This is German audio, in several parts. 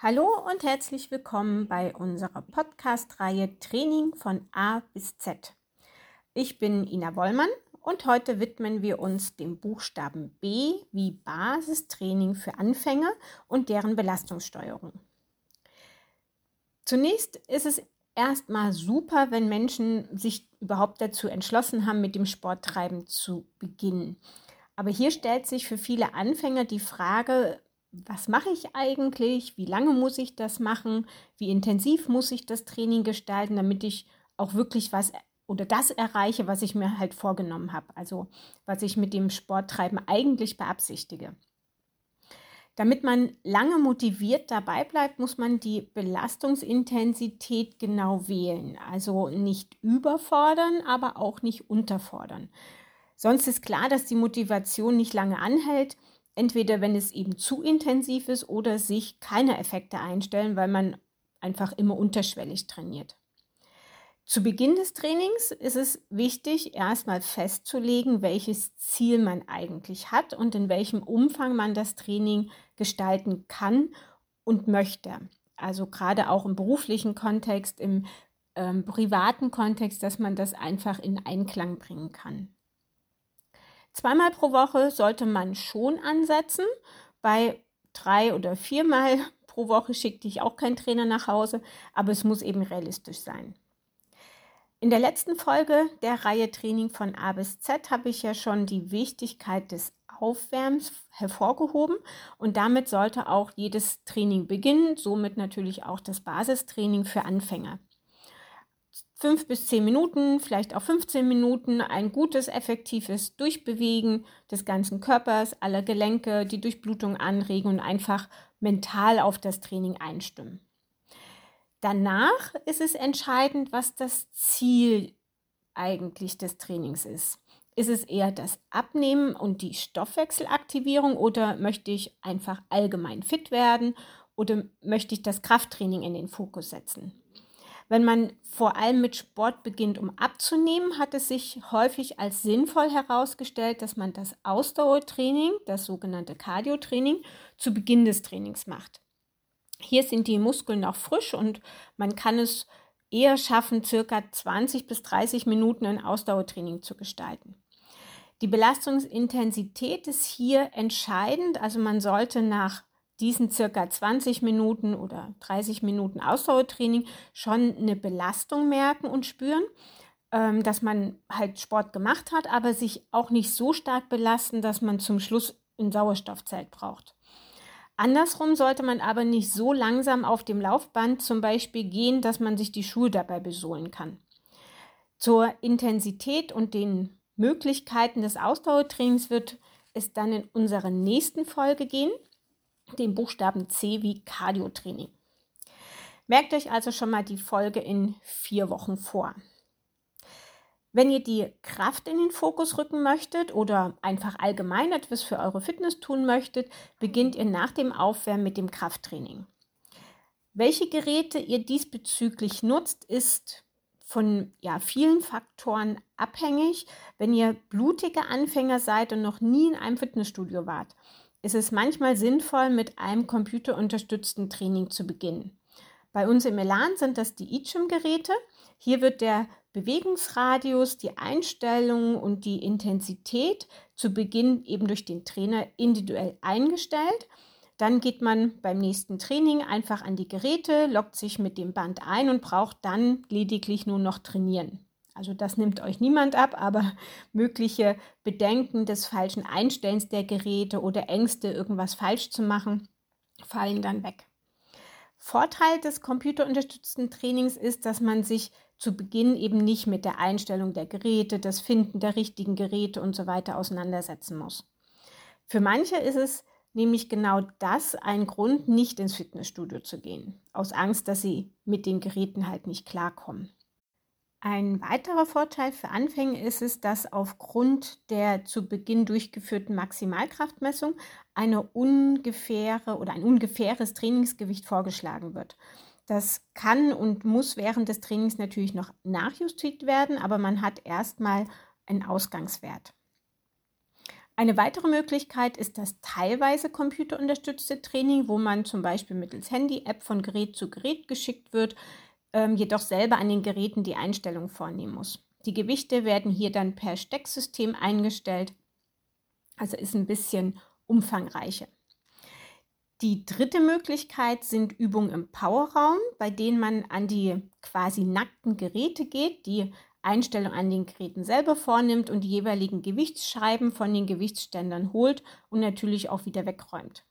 Hallo und herzlich willkommen bei unserer Podcast-Reihe Training von A bis Z. Ich bin Ina Wollmann und heute widmen wir uns dem Buchstaben B wie Basistraining für Anfänger und deren Belastungssteuerung. Zunächst ist es erstmal super, wenn Menschen sich überhaupt dazu entschlossen haben, mit dem Sporttreiben zu beginnen. Aber hier stellt sich für viele Anfänger die Frage, was mache ich eigentlich, wie lange muss ich das machen, wie intensiv muss ich das Training gestalten, damit ich auch wirklich was oder das erreiche, was ich mir halt vorgenommen habe, also was ich mit dem Sporttreiben eigentlich beabsichtige. Damit man lange motiviert dabei bleibt, muss man die Belastungsintensität genau wählen. Also nicht überfordern, aber auch nicht unterfordern. Sonst ist klar, dass die Motivation nicht lange anhält Entweder wenn es eben zu intensiv ist oder sich keine Effekte einstellen, weil man einfach immer unterschwellig trainiert. Zu Beginn des Trainings ist es wichtig, erstmal festzulegen, welches Ziel man eigentlich hat und in welchem Umfang man das Training gestalten kann und möchte. Also gerade auch im beruflichen Kontext, im ähm, privaten Kontext, dass man das einfach in Einklang bringen kann. Zweimal pro Woche sollte man schon ansetzen. Bei drei oder viermal pro Woche schickte ich auch keinen Trainer nach Hause, aber es muss eben realistisch sein. In der letzten Folge der Reihe Training von A bis Z habe ich ja schon die Wichtigkeit des Aufwärms hervorgehoben und damit sollte auch jedes Training beginnen, somit natürlich auch das Basistraining für Anfänger fünf bis zehn Minuten, vielleicht auch 15 Minuten, ein gutes, effektives Durchbewegen des ganzen Körpers, aller Gelenke, die Durchblutung anregen und einfach mental auf das Training einstimmen. Danach ist es entscheidend, was das Ziel eigentlich des Trainings ist. Ist es eher das Abnehmen und die Stoffwechselaktivierung oder möchte ich einfach allgemein fit werden oder möchte ich das Krafttraining in den Fokus setzen? Wenn man vor allem mit Sport beginnt, um abzunehmen, hat es sich häufig als sinnvoll herausgestellt, dass man das Ausdauertraining, das sogenannte Cardiotraining, zu Beginn des Trainings macht. Hier sind die Muskeln noch frisch und man kann es eher schaffen, circa 20 bis 30 Minuten ein Ausdauertraining zu gestalten. Die Belastungsintensität ist hier entscheidend, also man sollte nach diesen circa 20 Minuten oder 30 Minuten Ausdauertraining schon eine Belastung merken und spüren, ähm, dass man halt Sport gemacht hat, aber sich auch nicht so stark belasten, dass man zum Schluss ein Sauerstoffzelt braucht. Andersrum sollte man aber nicht so langsam auf dem Laufband zum Beispiel gehen, dass man sich die Schuhe dabei besohlen kann. Zur Intensität und den Möglichkeiten des Ausdauertrainings wird es dann in unserer nächsten Folge gehen den Buchstaben C wie Cardiotraining. Merkt euch also schon mal die Folge in vier Wochen vor. Wenn ihr die Kraft in den Fokus rücken möchtet oder einfach allgemein etwas für eure Fitness tun möchtet, beginnt ihr nach dem Aufwärmen mit dem Krafttraining. Welche Geräte ihr diesbezüglich nutzt, ist von ja, vielen Faktoren abhängig. Wenn ihr blutige Anfänger seid und noch nie in einem Fitnessstudio wart, ist es manchmal sinnvoll, mit einem computerunterstützten Training zu beginnen. Bei uns im Elan sind das die iChim-Geräte. Hier wird der Bewegungsradius, die Einstellungen und die Intensität zu Beginn eben durch den Trainer individuell eingestellt. Dann geht man beim nächsten Training einfach an die Geräte, lockt sich mit dem Band ein und braucht dann lediglich nur noch trainieren. Also das nimmt euch niemand ab, aber mögliche Bedenken des falschen Einstellens der Geräte oder Ängste, irgendwas falsch zu machen, fallen dann weg. Vorteil des computerunterstützten Trainings ist, dass man sich zu Beginn eben nicht mit der Einstellung der Geräte, das Finden der richtigen Geräte und so weiter auseinandersetzen muss. Für manche ist es nämlich genau das ein Grund, nicht ins Fitnessstudio zu gehen, aus Angst, dass sie mit den Geräten halt nicht klarkommen. Ein weiterer Vorteil für Anfänger ist es, dass aufgrund der zu Beginn durchgeführten Maximalkraftmessung eine ungefähre oder ein ungefähres Trainingsgewicht vorgeschlagen wird. Das kann und muss während des Trainings natürlich noch nachjustiert werden, aber man hat erstmal einen Ausgangswert. Eine weitere Möglichkeit ist das teilweise computerunterstützte Training, wo man zum Beispiel mittels Handy-App von Gerät zu Gerät geschickt wird, ähm, jedoch selber an den Geräten die Einstellung vornehmen muss. Die Gewichte werden hier dann per Stecksystem eingestellt, also ist ein bisschen umfangreicher. Die dritte Möglichkeit sind Übungen im Powerraum, bei denen man an die quasi nackten Geräte geht, die Einstellung an den Geräten selber vornimmt und die jeweiligen Gewichtsscheiben von den Gewichtsständern holt und natürlich auch wieder wegräumt.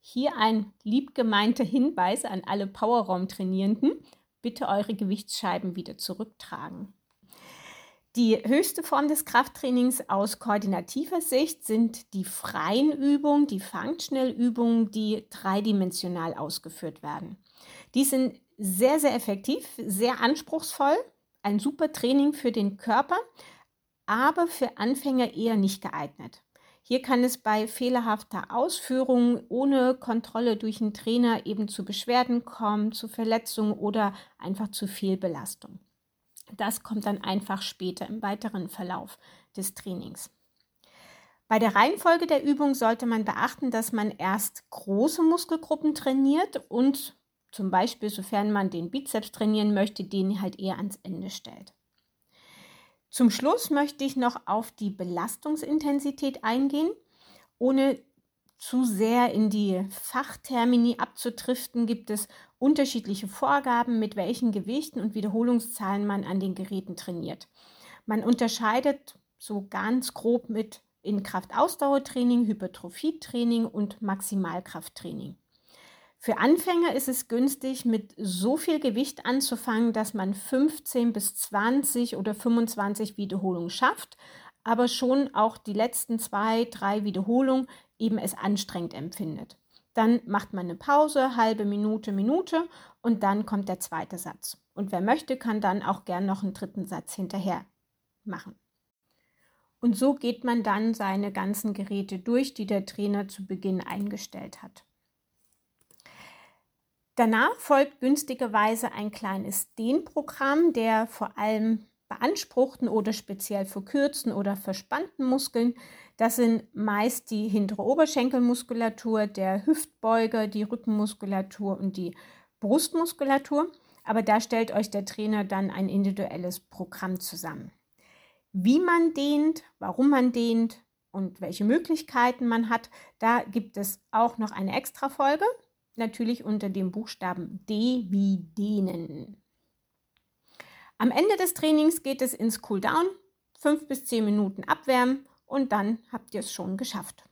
Hier ein liebgemeinter Hinweis an alle Powerraum-Trainierenden. Bitte eure Gewichtsscheiben wieder zurücktragen. Die höchste Form des Krafttrainings aus koordinativer Sicht sind die freien Übungen, die Functional-Übungen, die dreidimensional ausgeführt werden. Die sind sehr, sehr effektiv, sehr anspruchsvoll ein super Training für den Körper, aber für Anfänger eher nicht geeignet. Hier kann es bei fehlerhafter Ausführung ohne Kontrolle durch einen Trainer eben zu Beschwerden kommen, zu Verletzungen oder einfach zu Fehlbelastung. Das kommt dann einfach später im weiteren Verlauf des Trainings. Bei der Reihenfolge der Übung sollte man beachten, dass man erst große Muskelgruppen trainiert und zum Beispiel, sofern man den Bizeps trainieren möchte, den halt eher ans Ende stellt. Zum Schluss möchte ich noch auf die Belastungsintensität eingehen, ohne zu sehr in die Fachtermini abzutriften, gibt es unterschiedliche Vorgaben, mit welchen Gewichten und Wiederholungszahlen man an den Geräten trainiert. Man unterscheidet so ganz grob mit in Kraftausdauertraining, Hypertrophietraining und Maximalkrafttraining. Für Anfänger ist es günstig, mit so viel Gewicht anzufangen, dass man 15 bis 20 oder 25 Wiederholungen schafft, aber schon auch die letzten zwei, drei Wiederholungen eben es anstrengend empfindet. Dann macht man eine Pause, halbe Minute, Minute und dann kommt der zweite Satz. Und wer möchte, kann dann auch gern noch einen dritten Satz hinterher machen. Und so geht man dann seine ganzen Geräte durch, die der Trainer zu Beginn eingestellt hat. Danach folgt günstigerweise ein kleines Dehnprogramm der vor allem beanspruchten oder speziell verkürzten oder verspannten Muskeln. Das sind meist die hintere Oberschenkelmuskulatur, der Hüftbeuger, die Rückenmuskulatur und die Brustmuskulatur. Aber da stellt euch der Trainer dann ein individuelles Programm zusammen. Wie man dehnt, warum man dehnt und welche Möglichkeiten man hat, da gibt es auch noch eine extra Folge natürlich unter dem Buchstaben D wie dehnen. Am Ende des Trainings geht es ins Cooldown, 5 bis 10 Minuten abwärmen und dann habt ihr es schon geschafft.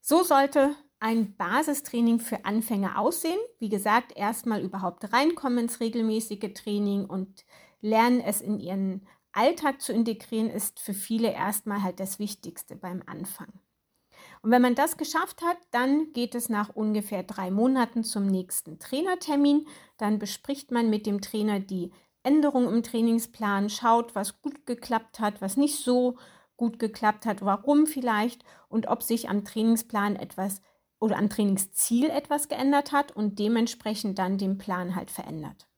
So sollte ein Basistraining für Anfänger aussehen. Wie gesagt, erstmal überhaupt reinkommen ins regelmäßige Training und lernen es in ihren Alltag zu integrieren, ist für viele erstmal halt das Wichtigste beim Anfang. Und wenn man das geschafft hat, dann geht es nach ungefähr drei Monaten zum nächsten Trainertermin. Dann bespricht man mit dem Trainer die Änderung im Trainingsplan, schaut, was gut geklappt hat, was nicht so gut geklappt hat, warum vielleicht und ob sich am Trainingsplan etwas oder am Trainingsziel etwas geändert hat und dementsprechend dann den Plan halt verändert.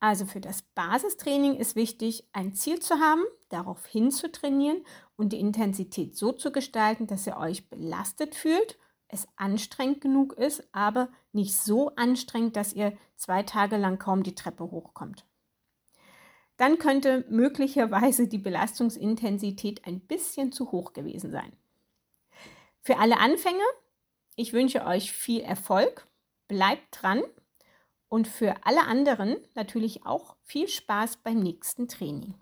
Also für das Basistraining ist wichtig, ein Ziel zu haben, darauf hin zu trainieren und die Intensität so zu gestalten, dass ihr euch belastet fühlt, es anstrengend genug ist, aber nicht so anstrengend, dass ihr zwei Tage lang kaum die Treppe hochkommt. Dann könnte möglicherweise die Belastungsintensität ein bisschen zu hoch gewesen sein. Für alle Anfänger, ich wünsche euch viel Erfolg, bleibt dran und für alle anderen natürlich auch viel Spaß beim nächsten Training.